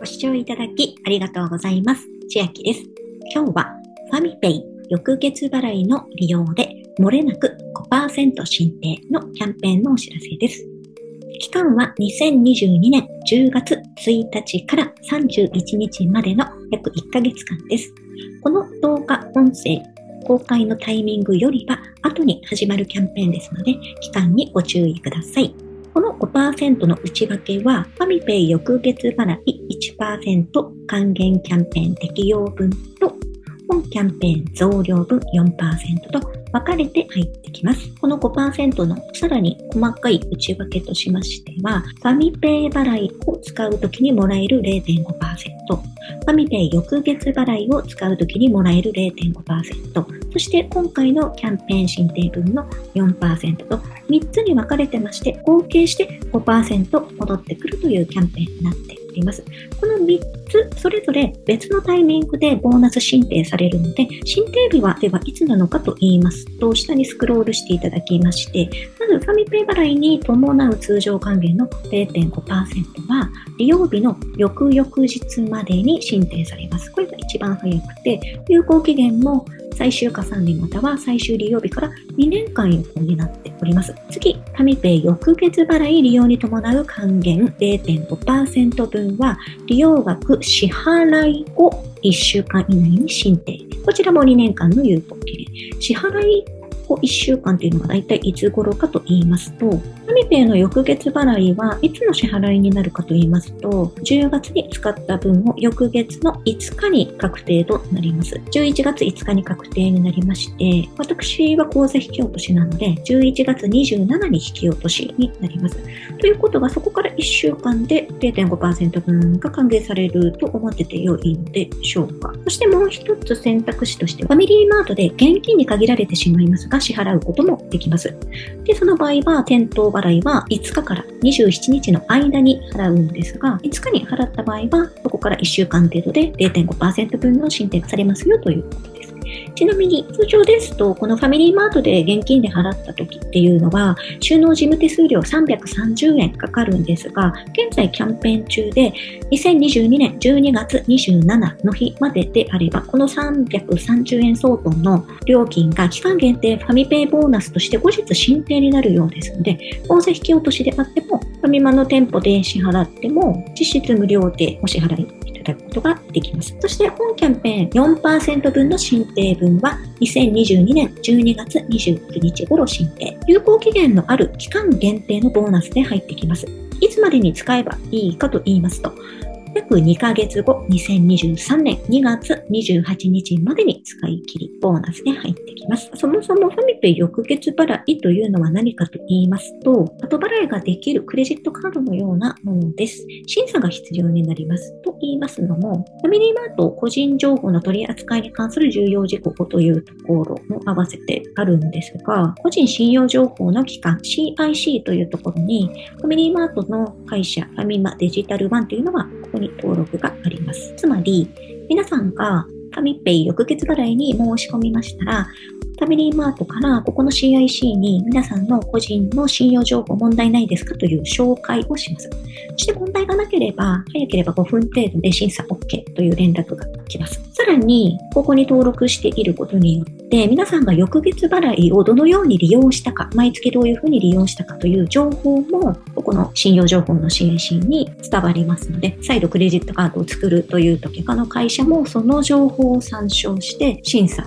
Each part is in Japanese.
ご視聴いただきありがとうございます。千秋です。今日はファミペイ翌月払いの利用で漏れなく5%申請のキャンペーンのお知らせです。期間は2022年10月1日から31日までの約1ヶ月間です。この動画音声公開のタイミングよりは後に始まるキャンペーンですので、期間にご注意ください。5%の内訳は、ファミペイ翌月払い1%還元キャンペーン適用分と、本キャンペーン増量分4%と分かれて入ってきます。この5%のさらに細かい内訳としましては、ファミペイ払いを使うときにもらえる0.5%、ファミペイ翌月払いを使うときにもらえる0.5%、そして今回のキャンペーン申請分の4%と3つに分かれてまして、合計して5%戻ってくるというキャンペーンになっております。この3つ、それぞれ別のタイミングでボーナス申請されるので、申請日はではいつなのかと言いますと、下にスクロールしていただきまして、まずファミペイ払いに伴う通常還元の0.5%は、利用日の翌々日までに申請されます。これが一番早くて、有効期限も最終加算日または最終利用日から2年間有効になっております。次、タミペイ翌月払い利用に伴う還元0.5%分は、利用額支払い後1週間以内に申請。こちらも2年間の有効期限。支払い後1週間というのが大体いつ頃かと言いますと、ファミペイの翌月払いはいつの支払いになるかと言いますと、10月に使った分を翌月の5日に確定となります。11月5日に確定になりまして、私は口座引き落としなので、11月27に引き落としになります。ということは、そこから1週間で0.5%分が還元されると思ってて良いのでしょうか。そしてもう一つ選択肢として、ファミリーマートで現金に限られてしまいますが、支払うこともできます。で、その場合は、店頭払いは5日から27日の間に払うんですが、5日に払った場合は、そこから1週間程度で0.5%分の申請されますよということです。ちなみに通常ですと、このファミリーマートで現金で払った時っていうのは、収納事務手数料330円かかるんですが、現在キャンペーン中で、2022年12月27の日までであれば、この330円相当の料金が期間限定ファミペイボーナスとして後日申請になるようですので、口座引き落としであっても、ファミマの店舗で支払っても、実質無料でお支払いただくことができます。そして本キャンペーン4%分の申請分は2022年12月29日頃申請。有効期限のある期間限定のボーナスで入ってきます。いつまでに使えばいいかと言いますと、約2ヶ月後、2023年2月28日までに使い切り、ボーナスで入ってきます。そもそもファミペイ翌月払いというのは何かと言いますと、後払いができるクレジットカードのようなものです。審査が必要になります。と言いますのも、ファミリーマート個人情報の取り扱いに関する重要事項というところも合わせてあるんですが、個人信用情報の機関 CIC というところに、ファミリーマートの会社、ファミマデジタル版というのがここに登録があります。つまり、皆さんがファミペイ翌月払いに申し込みましたら、ファミリーマートからここの CIC に皆さんの個人の信用情報問題ないですかという紹介をします。そして問題がなければ、早ければ5分程度で審査 OK という連絡が来ます。さらに、ここに登録していることによって、皆さんが翌月払いをどのように利用したか、毎月どういうふうに利用したかという情報も、ここの信用情報の支援シーンに伝わりますので、再度クレジットカードを作るという時、他の会社もその情報を参照して審査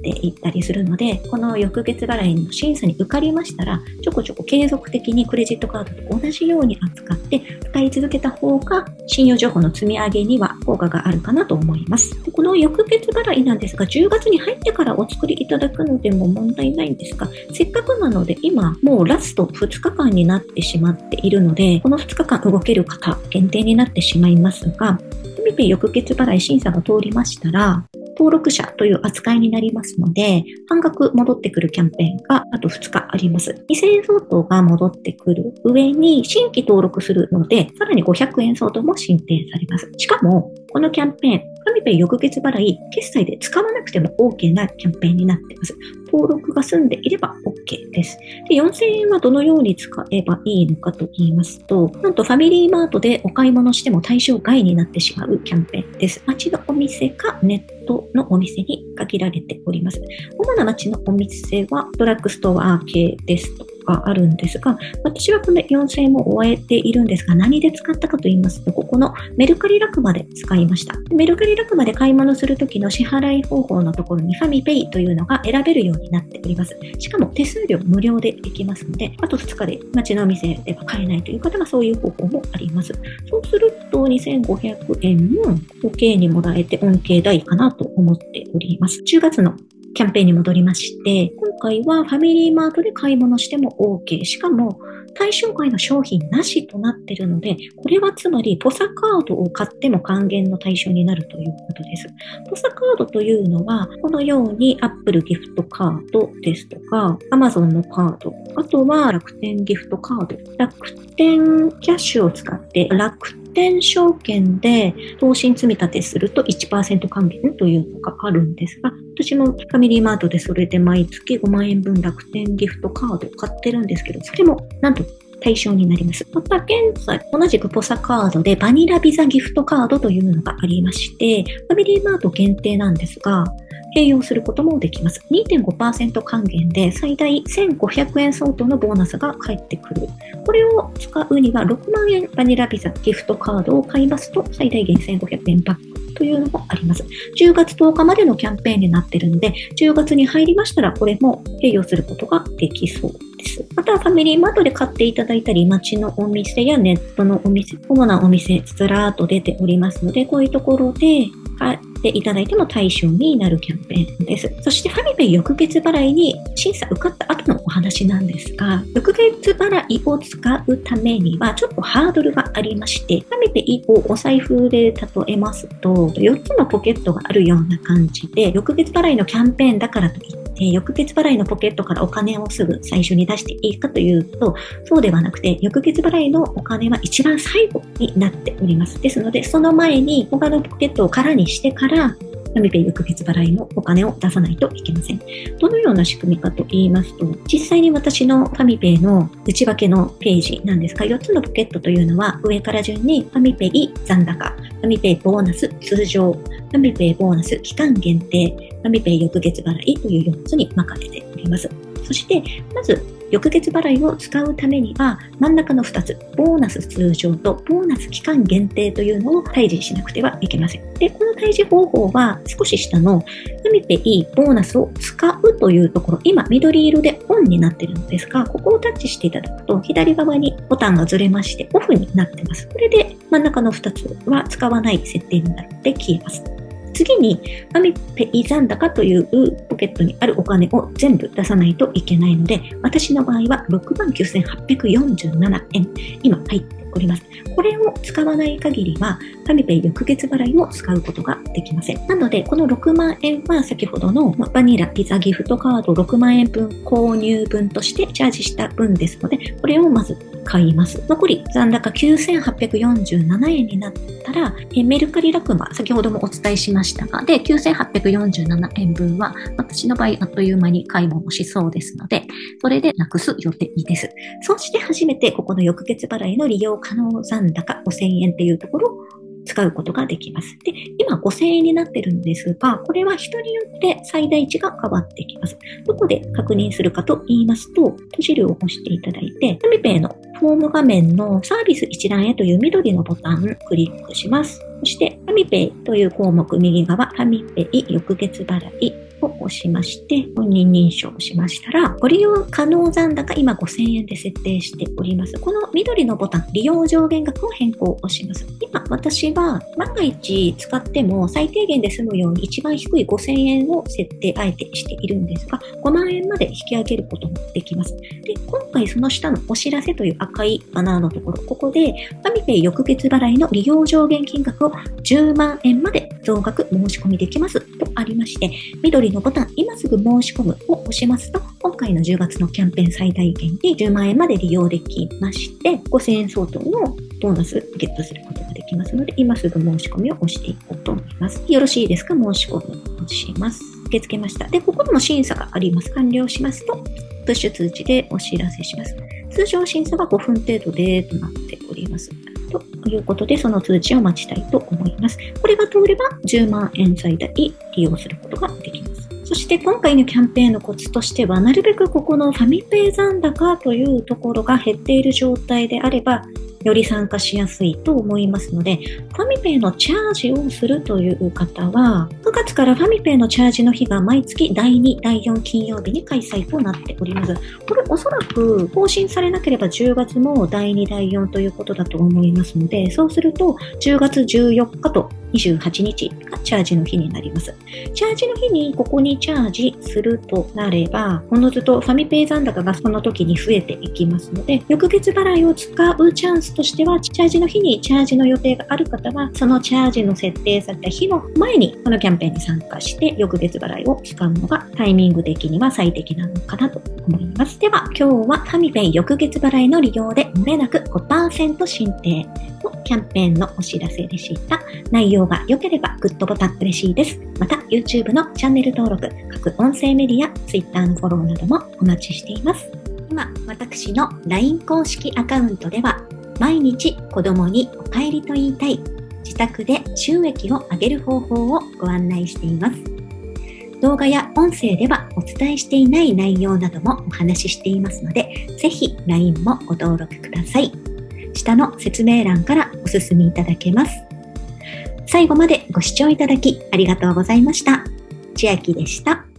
っていったりするので、この翌月払いの審査に受かりましたら、ちょこちょこ継続的にクレジットカードと同じように扱って使い続けた方が、信用情報の積み上げには効果があるかなと思います。でこの翌月払いなんですが、10月に入ってからお作りいただくのでも問題ないんですが、せっかくなので今もうラスト2日間になってしまっているので、この2日間動ける方限定になってしまいますが、フミ翌月払い審査が通りましたら、登録者という扱いになりますので、半額戻ってくるキャンペーンがあと2日あります。2000円相当が戻ってくる上に新規登録するので、さらに500円相当も申請されます。しかも、このキャンペーン、フファミペイ翌月払い、決済で使わなくても OK なキャンペーンになっています。登録が済んでいれば OK です。で、4000円はどのように使えばいいのかと言いますと、なんとファミリーマートでお買い物しても対象外になってしまうキャンペーンです。街のお店かネットのお店に限られております。主な街のお店はドラッグストア系ですとがあるんですが、私はこの4000円も終えているんですが、何で使ったかと言いますと、ここのメルカリラクマで使いました。メルカリラクマで買い物するときの支払い方法のところにファミペイというのが選べるようになっております。しかも手数料無料でできますので、あと2日で街のお店では買えないという方はそういう方法もあります。そうすると2500円も OK にもらえて恩恵大かなと思っております。10月のキャンペーンに戻りまして、今回はファミリーマートで買い物しても OK。しかも、対象外の商品なしとなっているので、これはつまりポサカードを買っても還元の対象になるということです。ポサカードというのは、このように Apple ギフトカードですとか、Amazon のカード、あとは楽天ギフトカード、楽天キャッシュを使って楽天証券で投資に積み立てすると1%還元というのがあるんですが、私もファミリーマートでそれで毎月5万円分楽天ギフトカードを買ってるんですけど、それもなんと対象になります。また現在、同じくポサカードでバニラビザギフトカードというのがありまして、ファミリーマート限定なんですが、併用することもできます。2.5%還元で最大1500円相当のボーナスが返ってくる。これを使うには6万円バニラビザギフトカードを買いますと最大限1500円バックというのもあります。10月10日までのキャンペーンになっているので、10月に入りましたらこれも併用することができそうです。また、ファミリーマートで買っていただいたり、街のお店やネットのお店、主なお店、ずらーっと出ておりますので、こういうところで買っていただいても対象になるキャンペーンです。そしてファミペイ翌月払いに審査受かった後のお話なんですが、翌月払いを使うためにはちょっとハードルがありまして、ファミペイをお財布で例えますと、4つのポケットがあるような感じで、翌月払いのキャンペーンだからといって、え翌月払いのポケットからお金をすぐ最初に出していいかというと、そうではなくて、翌月払いのお金は一番最後になっております。ですので、その前に他のポケットを空にしてから、ファミペイ翌月払いのお金を出さないといけません。どのような仕組みかと言いますと、実際に私のファミペイの内訳のページなんですが、4つのポケットというのは上から順にファミペイ残高、ファミペイボーナス通常、ファミペイボーナス期間限定、ファミペイ翌月払いという4つに分かれております。そして、まず翌月払いを使うためには、真ん中の2つ、ボーナス通常とボーナス期間限定というのを対峙しなくてはいけません。で、この対峙方法は少し下のフミペイボーナスを使うというところ、今緑色でオンになっているのですが、ここをタッチしていただくと左側にボタンがずれましてオフになってます。これで真ん中の2つは使わない設定になって消えます。次に、アミペイ残高というポケットにあるお金を全部出さないといけないので、私の場合は69,847円、今入っております。これを使わない限りは、ファミペイ翌月払いを使うことができません。なので、この6万円は先ほどのバニラピザギフトカード6万円分購入分としてチャージした分ですので、これをまず買います。残り残高9847円になったら、えメルカリラクマ、先ほどもお伝えしましたが、で、9847円分は、私の場合、あっという間に買い物しそうですので、それでなくす予定です。そして初めて、ここの翌月払いの利用可能残高5000円っていうところを使うことができます。で、今5000円になってるんですが、これは人によって最大値が変わってきます。どこで確認するかと言いますと、閉じるを押していただいて、ファミペイのフォーム画面のサービス一覧へという緑のボタンをクリックします。そして、ファミペイという項目右側、ファミペイ翌月払いを押しまして、本人認証をしましたら、ご利用可能残高今5000円で設定しております。この緑のボタン、利用上限額を変更をします。今、私は万が一使っても最低限で済むように一番低い5000円を設定あえてしているんですが、5万円まで引き上げることもできます。で、今回その下のお知らせという赤いバナーのところ、ここで、ファミペイ翌月払いの利用上限金額を10万円まで増額申し込みできますとありまして、緑のボタン、今すぐ申し込むを押しますと、今回の10月のキャンペーン最大限に10万円まで利用できまして、5000円相当のボーナスゲットすることができますので、今すぐ申し込みを押していこうと思います。よろしいですか？申し込みをします。受け付けました。で、ここでも審査があります。完了しますと、プッシュ通知でお知らせします。通常審査は5分程度でとなっております。ということで、その通知を待ちたいと思います。これが通れば10万円最大利用することができます。して今回のキャンペーンのコツとしては、なるべくここのファミペイ残高というところが減っている状態であれば、より参加しやすいと思いますので、ファミペイのチャージをするという方は、9月からファミペイのチャージの日が毎月第2、第4金曜日に開催となっております。これおそらく更新されなければ10月も第2、第4ということだと思いますので、そうすると10月14日と28日がチャージの日になります。チャージの日にここにチャージするとなれば、おのずとファミペイ残高がその時に増えていきますので、翌月払いを使うチャンススとしては、チャージの日にチャージの予定がある方は、そのチャージの設定された日の前にこのキャンペーンに参加して、翌月払いを使うのがタイミング的には最適なのかなと思います。では、今日はファミペイ翌月払いの利用で漏れなく5%申請のキャンペーンのお知らせでした。内容が良ければグッドボタン嬉しいです。また、YouTube のチャンネル登録、各音声メディア、Twitter のフォローなどもお待ちしています。今、私の LINE 公式アカウントでは、毎日子供にお帰りと言いたい、自宅で収益を上げる方法をご案内しています。動画や音声ではお伝えしていない内容などもお話ししていますので、ぜひ LINE もご登録ください。下の説明欄からお進みいただけます。最後までご視聴いただきありがとうございました。千秋でした。